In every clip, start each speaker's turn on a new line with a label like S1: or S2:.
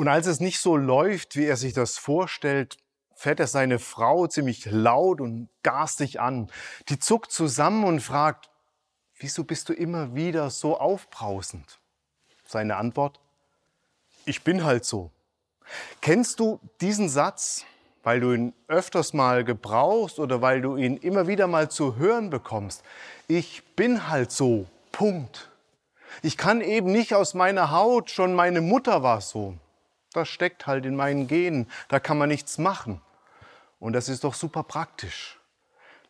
S1: Und als es nicht so läuft, wie er sich das vorstellt, fährt er seine Frau ziemlich laut und garstig an. Die zuckt zusammen und fragt, wieso bist du immer wieder so aufbrausend? Seine Antwort, ich bin halt so. Kennst du diesen Satz, weil du ihn öfters mal gebrauchst oder weil du ihn immer wieder mal zu hören bekommst? Ich bin halt so. Punkt. Ich kann eben nicht aus meiner Haut, schon meine Mutter war so. Das steckt halt in meinen Genen, da kann man nichts machen. Und das ist doch super praktisch.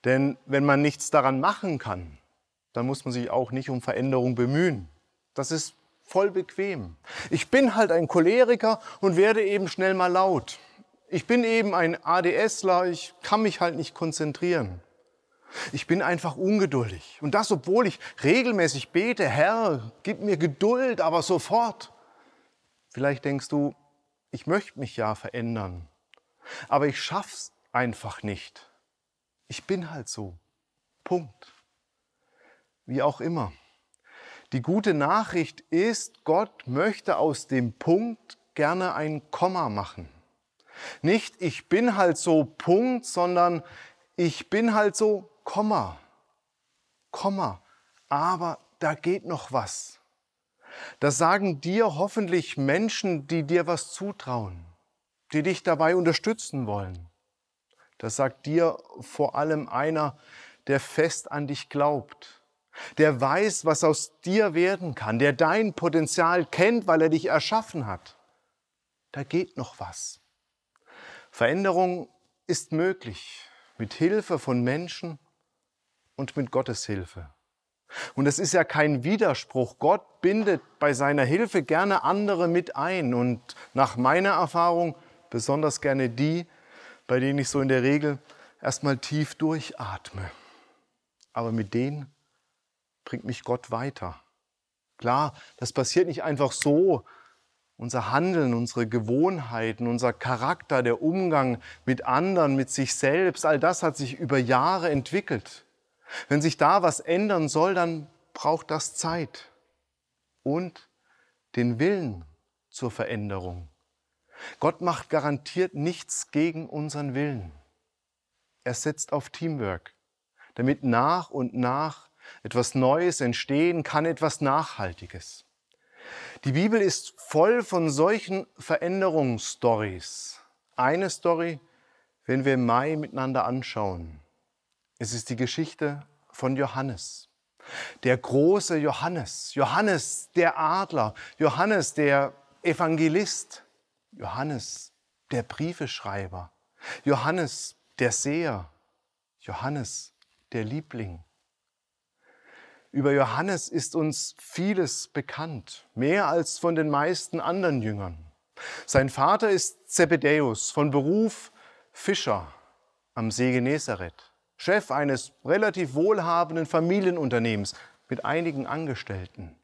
S1: Denn wenn man nichts daran machen kann, dann muss man sich auch nicht um Veränderung bemühen. Das ist voll bequem. Ich bin halt ein Choleriker und werde eben schnell mal laut. Ich bin eben ein ADSler, ich kann mich halt nicht konzentrieren. Ich bin einfach ungeduldig. Und das, obwohl ich regelmäßig bete, Herr, gib mir Geduld, aber sofort. Vielleicht denkst du, ich möchte mich ja verändern, aber ich schaff's einfach nicht. Ich bin halt so. Punkt. Wie auch immer. Die gute Nachricht ist, Gott möchte aus dem Punkt gerne ein Komma machen. Nicht ich bin halt so Punkt, sondern ich bin halt so Komma. Komma. Aber da geht noch was. Das sagen dir hoffentlich Menschen, die dir was zutrauen, die dich dabei unterstützen wollen. Das sagt dir vor allem einer, der fest an dich glaubt, der weiß, was aus dir werden kann, der dein Potenzial kennt, weil er dich erschaffen hat. Da geht noch was. Veränderung ist möglich mit Hilfe von Menschen und mit Gottes Hilfe. Und es ist ja kein Widerspruch. Gott bindet bei seiner Hilfe gerne andere mit ein und nach meiner Erfahrung besonders gerne die, bei denen ich so in der Regel erstmal tief durchatme. Aber mit denen bringt mich Gott weiter. Klar, das passiert nicht einfach so. Unser Handeln, unsere Gewohnheiten, unser Charakter, der Umgang mit anderen, mit sich selbst, all das hat sich über Jahre entwickelt. Wenn sich da was ändern soll, dann braucht das Zeit und den Willen zur Veränderung. Gott macht garantiert nichts gegen unseren Willen. Er setzt auf Teamwork, damit nach und nach etwas Neues entstehen kann, etwas Nachhaltiges. Die Bibel ist voll von solchen Veränderungsstories. Eine Story, wenn wir im Mai miteinander anschauen. Es ist die Geschichte von Johannes. Der große Johannes, Johannes der Adler, Johannes der Evangelist, Johannes der Briefeschreiber, Johannes der Seher, Johannes der Liebling. Über Johannes ist uns vieles bekannt, mehr als von den meisten anderen Jüngern. Sein Vater ist Zebedäus, von Beruf Fischer am See Genezareth, Chef eines relativ wohlhabenden Familienunternehmens mit einigen Angestellten.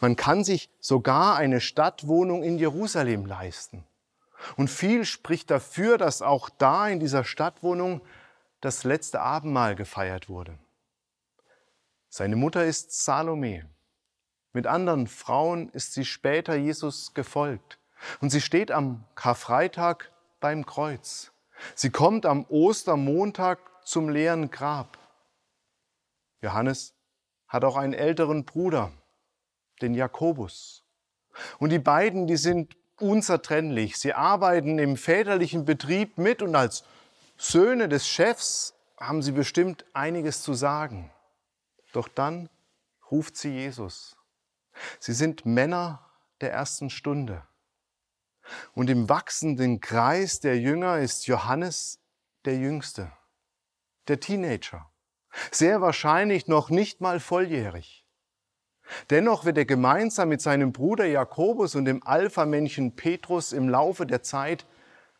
S1: Man kann sich sogar eine Stadtwohnung in Jerusalem leisten. Und viel spricht dafür, dass auch da in dieser Stadtwohnung das letzte Abendmahl gefeiert wurde. Seine Mutter ist Salome. Mit anderen Frauen ist sie später Jesus gefolgt. Und sie steht am Karfreitag beim Kreuz. Sie kommt am Ostermontag zum leeren Grab. Johannes hat auch einen älteren Bruder, den Jakobus. Und die beiden, die sind unzertrennlich. Sie arbeiten im väterlichen Betrieb mit und als Söhne des Chefs haben sie bestimmt einiges zu sagen. Doch dann ruft sie Jesus. Sie sind Männer der ersten Stunde. Und im wachsenden Kreis der Jünger ist Johannes der Jüngste, der Teenager, sehr wahrscheinlich noch nicht mal volljährig. Dennoch wird er gemeinsam mit seinem Bruder Jakobus und dem Alpha-Männchen Petrus im Laufe der Zeit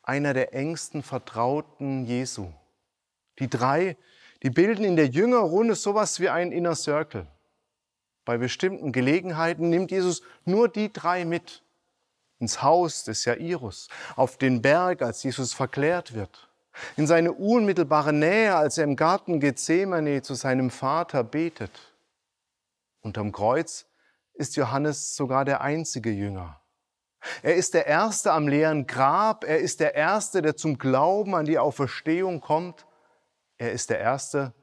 S1: einer der engsten Vertrauten Jesu. Die drei die bilden in der Jüngerrunde sowas wie einen Inner Circle. Bei bestimmten Gelegenheiten nimmt Jesus nur die drei mit ins Haus des Jairus, auf den Berg, als Jesus verklärt wird, in seine unmittelbare Nähe, als er im Garten Gethsemane zu seinem Vater betet. Unterm Kreuz ist Johannes sogar der einzige Jünger. Er ist der Erste am leeren Grab. Er ist der Erste, der zum Glauben an die Auferstehung kommt. Er ist der Erste,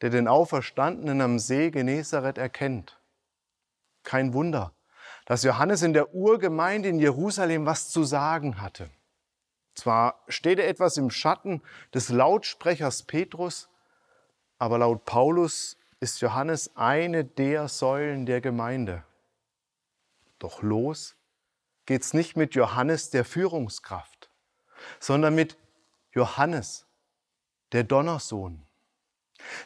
S1: der den Auferstandenen am See Genezareth erkennt. Kein Wunder, dass Johannes in der Urgemeinde in Jerusalem was zu sagen hatte. Zwar steht er etwas im Schatten des Lautsprechers Petrus, aber laut Paulus ist Johannes eine der Säulen der Gemeinde. Doch los geht's nicht mit Johannes der Führungskraft, sondern mit Johannes, der Donnersohn.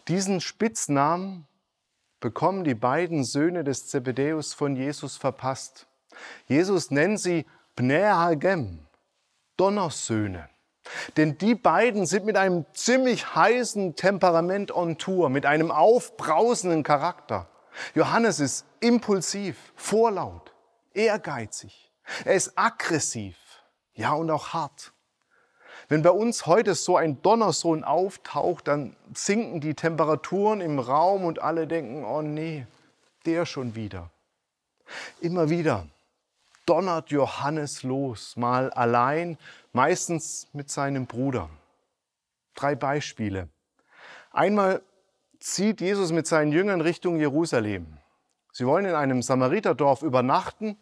S1: Diesen Spitznamen bekommen die beiden Söhne des Zebedäus von Jesus verpasst. Jesus nennt sie Bnei Hagem, Donnersöhne. Denn die beiden sind mit einem ziemlich heißen Temperament on Tour, mit einem aufbrausenden Charakter. Johannes ist impulsiv, vorlaut, ehrgeizig. Er ist aggressiv, ja und auch hart. Wenn bei uns heute so ein Donnersohn auftaucht, dann sinken die Temperaturen im Raum und alle denken, oh nee, der schon wieder. Immer wieder donnert Johannes los, mal allein, meistens mit seinem Bruder. Drei Beispiele. Einmal zieht Jesus mit seinen Jüngern Richtung Jerusalem. Sie wollen in einem Samariterdorf übernachten,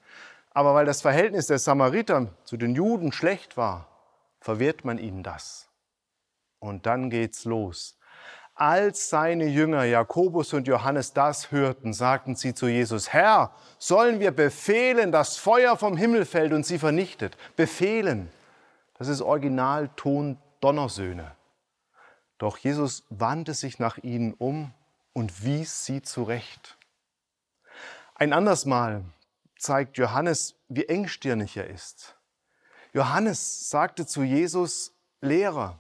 S1: aber weil das Verhältnis der Samariter zu den Juden schlecht war, verwehrt man ihnen das. Und dann geht's los. Als seine Jünger Jakobus und Johannes das hörten, sagten sie zu Jesus, Herr, sollen wir befehlen, dass Feuer vom Himmel fällt und sie vernichtet? Befehlen. Das ist Originalton Donnersöhne. Doch Jesus wandte sich nach ihnen um und wies sie zurecht. Ein anderes Mal zeigt Johannes, wie engstirnig er ist. Johannes sagte zu Jesus, Lehrer,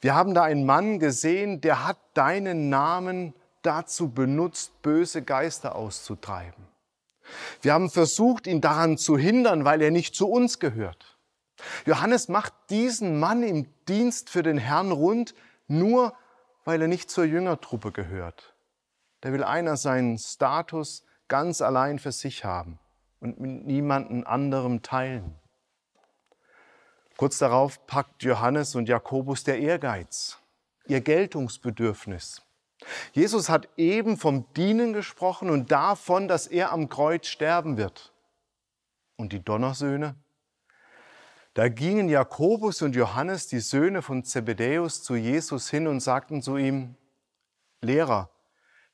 S1: wir haben da einen Mann gesehen, der hat deinen Namen dazu benutzt, böse Geister auszutreiben. Wir haben versucht, ihn daran zu hindern, weil er nicht zu uns gehört. Johannes macht diesen Mann im Dienst für den Herrn rund, nur weil er nicht zur Jüngertruppe gehört. Der will einer seinen Status ganz allein für sich haben und mit niemandem anderem teilen. Kurz darauf packt Johannes und Jakobus der Ehrgeiz, ihr Geltungsbedürfnis. Jesus hat eben vom Dienen gesprochen und davon, dass er am Kreuz sterben wird. Und die Donnersöhne? Da gingen Jakobus und Johannes, die Söhne von Zebedäus, zu Jesus hin und sagten zu ihm, Lehrer,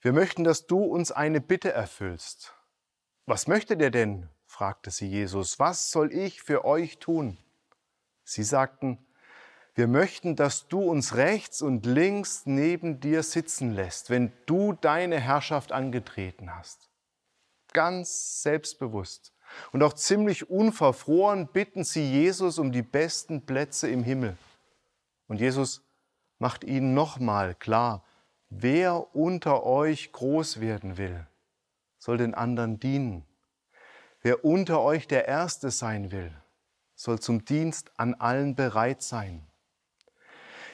S1: wir möchten, dass du uns eine Bitte erfüllst. Was möchtet ihr denn? fragte sie Jesus. Was soll ich für euch tun? Sie sagten, wir möchten, dass du uns rechts und links neben dir sitzen lässt, wenn du deine Herrschaft angetreten hast. Ganz selbstbewusst und auch ziemlich unverfroren bitten sie Jesus um die besten Plätze im Himmel. Und Jesus macht ihnen nochmal klar, wer unter euch groß werden will, soll den anderen dienen. Wer unter euch der Erste sein will, soll zum Dienst an allen bereit sein.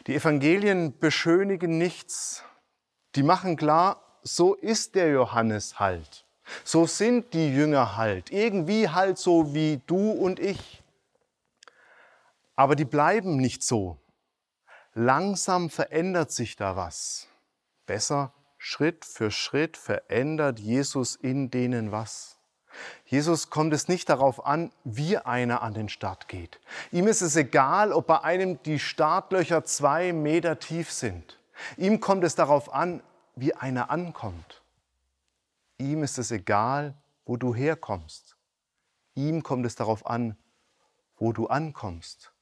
S1: Die Evangelien beschönigen nichts. Die machen klar, so ist der Johannes halt. So sind die Jünger halt. Irgendwie halt so wie du und ich. Aber die bleiben nicht so. Langsam verändert sich da was. Besser, Schritt für Schritt verändert Jesus in denen was. Jesus kommt es nicht darauf an, wie einer an den Start geht. Ihm ist es egal, ob bei einem die Startlöcher zwei Meter tief sind. Ihm kommt es darauf an, wie einer ankommt. Ihm ist es egal, wo du herkommst. Ihm kommt es darauf an, wo du ankommst.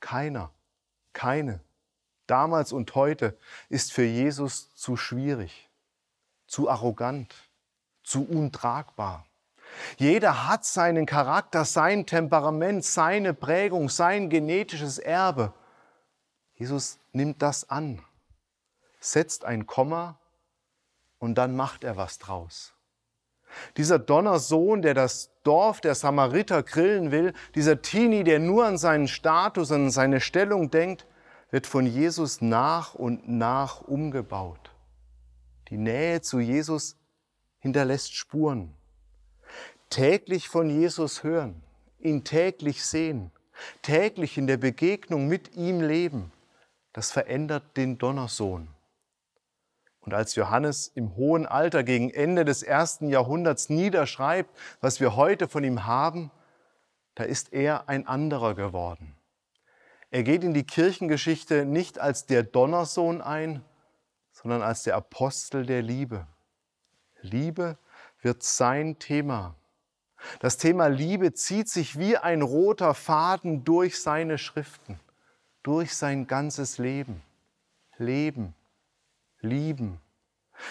S1: Keiner, keine, damals und heute, ist für Jesus zu schwierig, zu arrogant, zu untragbar. Jeder hat seinen Charakter, sein Temperament, seine Prägung, sein genetisches Erbe. Jesus nimmt das an, setzt ein Komma und dann macht er was draus. Dieser Donnersohn, der das Dorf der Samariter grillen will, dieser Teenie, der nur an seinen Status, an seine Stellung denkt, wird von Jesus nach und nach umgebaut. Die Nähe zu Jesus hinterlässt Spuren täglich von Jesus hören, ihn täglich sehen, täglich in der Begegnung mit ihm leben, das verändert den Donnersohn. Und als Johannes im hohen Alter gegen Ende des ersten Jahrhunderts niederschreibt, was wir heute von ihm haben, da ist er ein anderer geworden. Er geht in die Kirchengeschichte nicht als der Donnersohn ein, sondern als der Apostel der Liebe. Liebe wird sein Thema. Das Thema Liebe zieht sich wie ein roter Faden durch seine Schriften, durch sein ganzes Leben. Leben, lieben.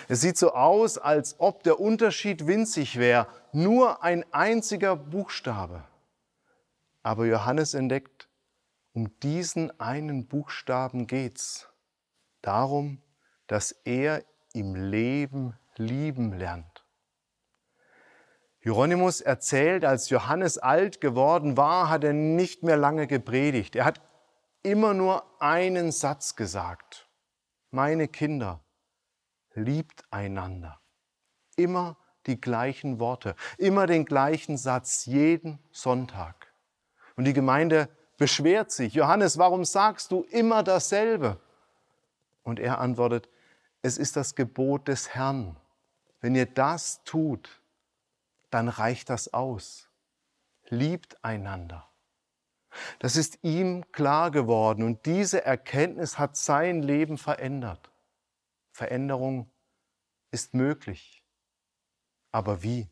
S1: Es sieht so aus, als ob der Unterschied winzig wäre, nur ein einziger Buchstabe. Aber Johannes entdeckt, um diesen einen Buchstaben geht's. Darum, dass er im Leben lieben lernt. Hieronymus erzählt, als Johannes alt geworden war, hat er nicht mehr lange gepredigt. Er hat immer nur einen Satz gesagt. Meine Kinder, liebt einander. Immer die gleichen Worte, immer den gleichen Satz, jeden Sonntag. Und die Gemeinde beschwert sich, Johannes, warum sagst du immer dasselbe? Und er antwortet, es ist das Gebot des Herrn. Wenn ihr das tut, dann reicht das aus. Liebt einander. Das ist ihm klar geworden und diese Erkenntnis hat sein Leben verändert. Veränderung ist möglich. Aber wie?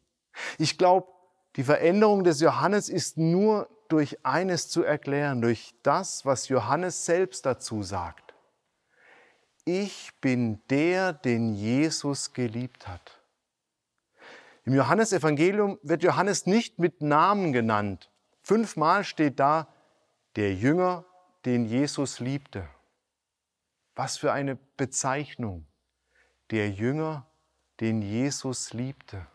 S1: Ich glaube, die Veränderung des Johannes ist nur durch eines zu erklären, durch das, was Johannes selbst dazu sagt. Ich bin der, den Jesus geliebt hat. Im Johannesevangelium wird Johannes nicht mit Namen genannt. Fünfmal steht da, der Jünger, den Jesus liebte. Was für eine Bezeichnung der Jünger, den Jesus liebte.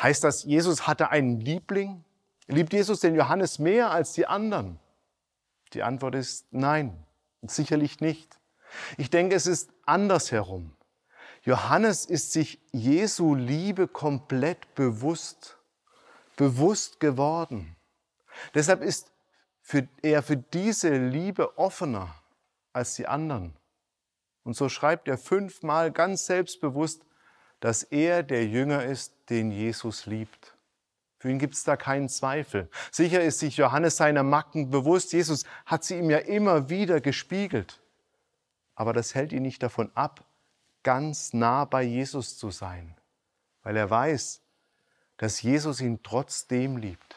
S1: Heißt das, Jesus hatte einen Liebling? Liebt Jesus den Johannes mehr als die anderen? Die Antwort ist nein, sicherlich nicht. Ich denke, es ist andersherum. Johannes ist sich Jesu Liebe komplett bewusst, bewusst geworden. Deshalb ist für, er für diese Liebe offener als die anderen. Und so schreibt er fünfmal ganz selbstbewusst, dass er der Jünger ist, den Jesus liebt. Für ihn gibt es da keinen Zweifel. Sicher ist sich Johannes seiner Macken bewusst. Jesus hat sie ihm ja immer wieder gespiegelt. Aber das hält ihn nicht davon ab, ganz nah bei Jesus zu sein, weil er weiß, dass Jesus ihn trotzdem liebt.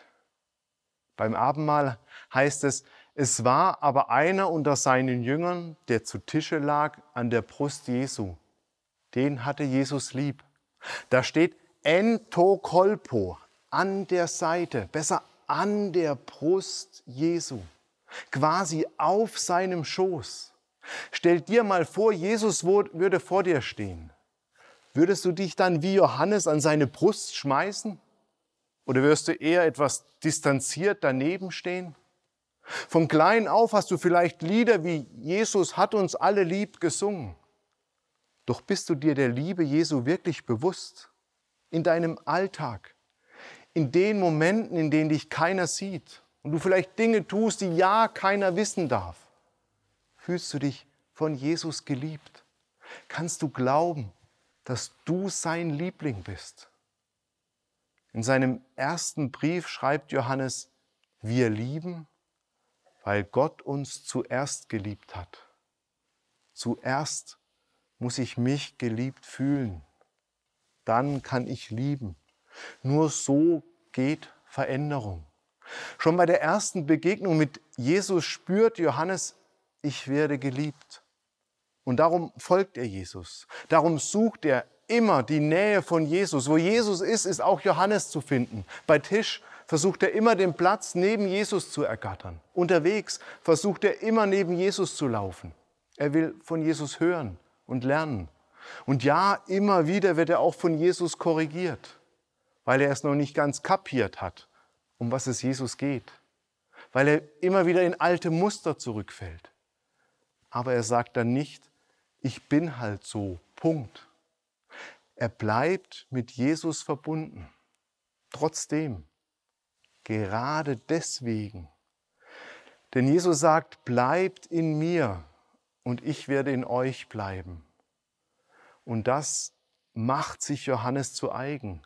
S1: Beim Abendmahl heißt es, es war aber einer unter seinen Jüngern, der zu Tische lag an der Brust Jesu. Den hatte Jesus lieb. Da steht entokolpo, an der Seite, besser an der Brust Jesu, quasi auf seinem Schoß. Stell dir mal vor, Jesus würde vor dir stehen. Würdest du dich dann wie Johannes an seine Brust schmeißen? Oder wirst du eher etwas distanziert daneben stehen? Von klein auf hast du vielleicht Lieder wie Jesus hat uns alle lieb gesungen. Doch bist du dir der Liebe Jesu wirklich bewusst? In deinem Alltag, in den Momenten, in denen dich keiner sieht und du vielleicht Dinge tust, die ja keiner wissen darf. Fühlst du dich von Jesus geliebt? Kannst du glauben, dass du sein Liebling bist? In seinem ersten Brief schreibt Johannes, wir lieben, weil Gott uns zuerst geliebt hat. Zuerst muss ich mich geliebt fühlen. Dann kann ich lieben. Nur so geht Veränderung. Schon bei der ersten Begegnung mit Jesus spürt Johannes, ich werde geliebt. Und darum folgt er Jesus. Darum sucht er immer die Nähe von Jesus. Wo Jesus ist, ist auch Johannes zu finden. Bei Tisch versucht er immer den Platz neben Jesus zu ergattern. Unterwegs versucht er immer neben Jesus zu laufen. Er will von Jesus hören und lernen. Und ja, immer wieder wird er auch von Jesus korrigiert, weil er es noch nicht ganz kapiert hat, um was es Jesus geht. Weil er immer wieder in alte Muster zurückfällt. Aber er sagt dann nicht, ich bin halt so, Punkt. Er bleibt mit Jesus verbunden. Trotzdem. gerade deswegen. Denn Jesus sagt, bleibt in mir und ich werde in euch bleiben. Und das macht sich Johannes zu eigen.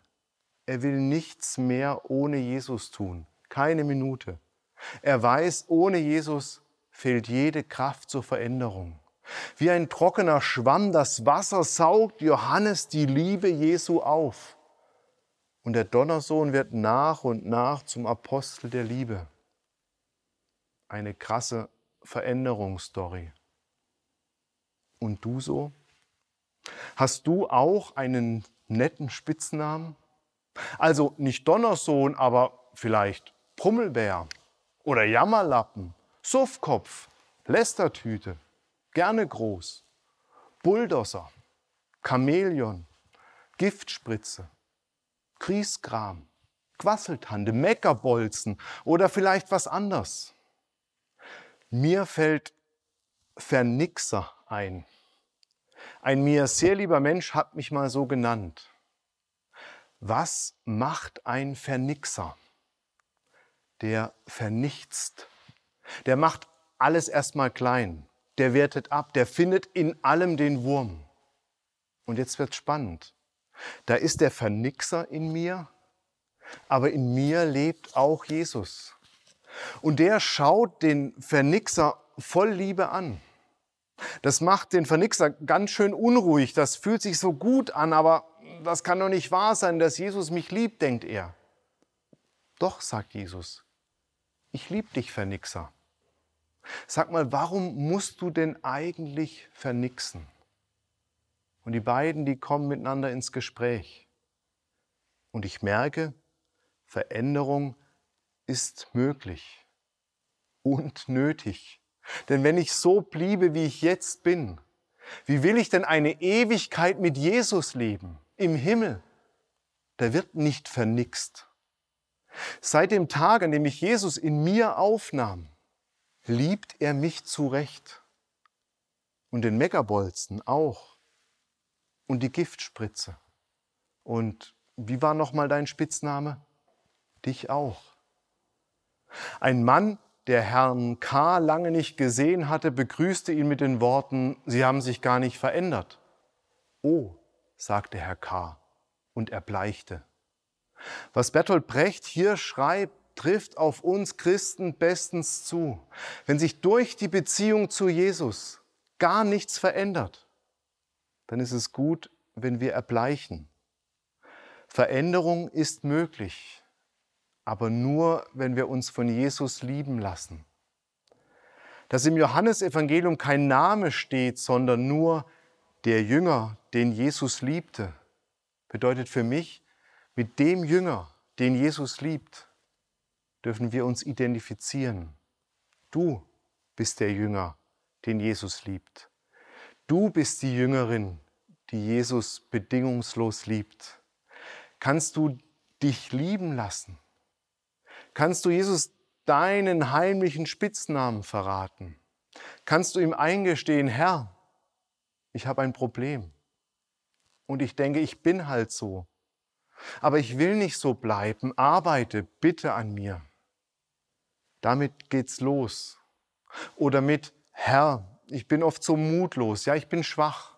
S1: Er will nichts mehr ohne Jesus tun, keine Minute. Er weiß, ohne Jesus fehlt jede Kraft zur Veränderung. Wie ein trockener Schwamm das Wasser saugt Johannes die Liebe Jesu auf. Und der Donnersohn wird nach und nach zum Apostel der Liebe. Eine krasse Veränderungsstory. Und du so? Hast du auch einen netten Spitznamen? Also nicht Donnersohn, aber vielleicht Pummelbär oder Jammerlappen, Suffkopf, Lästertüte, gerne groß, Bulldozer, Chamäleon, Giftspritze, Griesgram, Quasseltante, Meckerbolzen oder vielleicht was anderes. Mir fällt Vernixer ein. Ein mir sehr lieber Mensch hat mich mal so genannt. Was macht ein Vernixer? Der vernichtst. Der macht alles erstmal klein. Der wertet ab. Der findet in allem den Wurm. Und jetzt wird spannend. Da ist der Vernixer in mir, aber in mir lebt auch Jesus. Und der schaut den Vernixer voll Liebe an. Das macht den Vernixer ganz schön unruhig. Das fühlt sich so gut an, aber das kann doch nicht wahr sein, dass Jesus mich liebt, denkt er. Doch, sagt Jesus, ich liebe dich, Vernixer. Sag mal, warum musst du denn eigentlich vernixen? Und die beiden, die kommen miteinander ins Gespräch. Und ich merke, Veränderung ist möglich und nötig. Denn wenn ich so bliebe, wie ich jetzt bin, wie will ich denn eine Ewigkeit mit Jesus leben im Himmel? Der wird nicht vernixt. Seit dem Tag, an dem ich Jesus in mir aufnahm, liebt er mich zurecht. Und den Meckerbolzen auch. Und die Giftspritze. Und wie war nochmal dein Spitzname? Dich auch. Ein Mann, der Herrn K. lange nicht gesehen hatte, begrüßte ihn mit den Worten, Sie haben sich gar nicht verändert. Oh, sagte Herr K. und erbleichte. Was Bertolt Brecht hier schreibt, trifft auf uns Christen bestens zu. Wenn sich durch die Beziehung zu Jesus gar nichts verändert, dann ist es gut, wenn wir erbleichen. Veränderung ist möglich aber nur, wenn wir uns von Jesus lieben lassen. Dass im Johannesevangelium kein Name steht, sondern nur der Jünger, den Jesus liebte, bedeutet für mich, mit dem Jünger, den Jesus liebt, dürfen wir uns identifizieren. Du bist der Jünger, den Jesus liebt. Du bist die Jüngerin, die Jesus bedingungslos liebt. Kannst du dich lieben lassen? Kannst du Jesus deinen heimlichen Spitznamen verraten? Kannst du ihm eingestehen, Herr, ich habe ein Problem. Und ich denke, ich bin halt so. Aber ich will nicht so bleiben. Arbeite bitte an mir. Damit geht's los. Oder mit, Herr, ich bin oft so mutlos. Ja, ich bin schwach.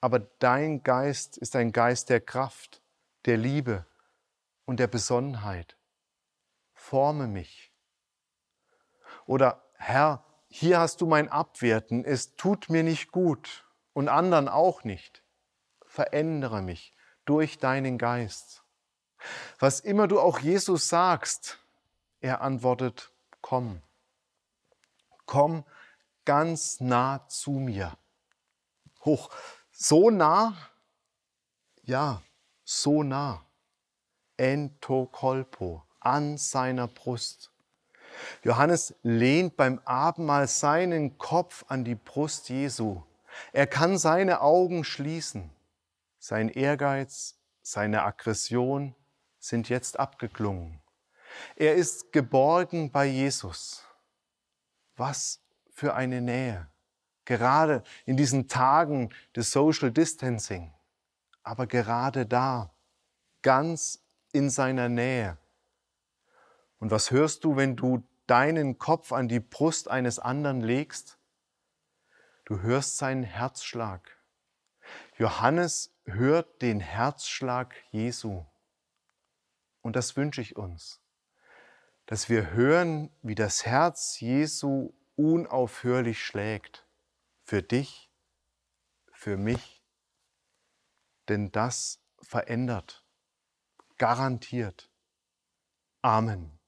S1: Aber dein Geist ist ein Geist der Kraft, der Liebe und der Besonnenheit forme mich. Oder Herr, hier hast du mein Abwerten, es tut mir nicht gut und anderen auch nicht. Verändere mich durch deinen Geist. Was immer du auch Jesus sagst, er antwortet, komm. Komm ganz nah zu mir. Hoch, so nah? Ja, so nah. Entokolpo an seiner Brust. Johannes lehnt beim Abendmahl seinen Kopf an die Brust Jesu. Er kann seine Augen schließen. Sein Ehrgeiz, seine Aggression sind jetzt abgeklungen. Er ist geborgen bei Jesus. Was für eine Nähe. Gerade in diesen Tagen des Social Distancing. Aber gerade da, ganz in seiner Nähe, Und was hörst du, wenn du deinen Kopf an die Brust eines anderen legst? Du hörst seinen Herzschlag. Johannes hört den Herzschlag Jesu. Und das wünsche ich uns, dass wir hören, wie das Herz Jesu unaufhörlich schlägt. Für dich, für mich. Denn das verändert, garantiert. Amen.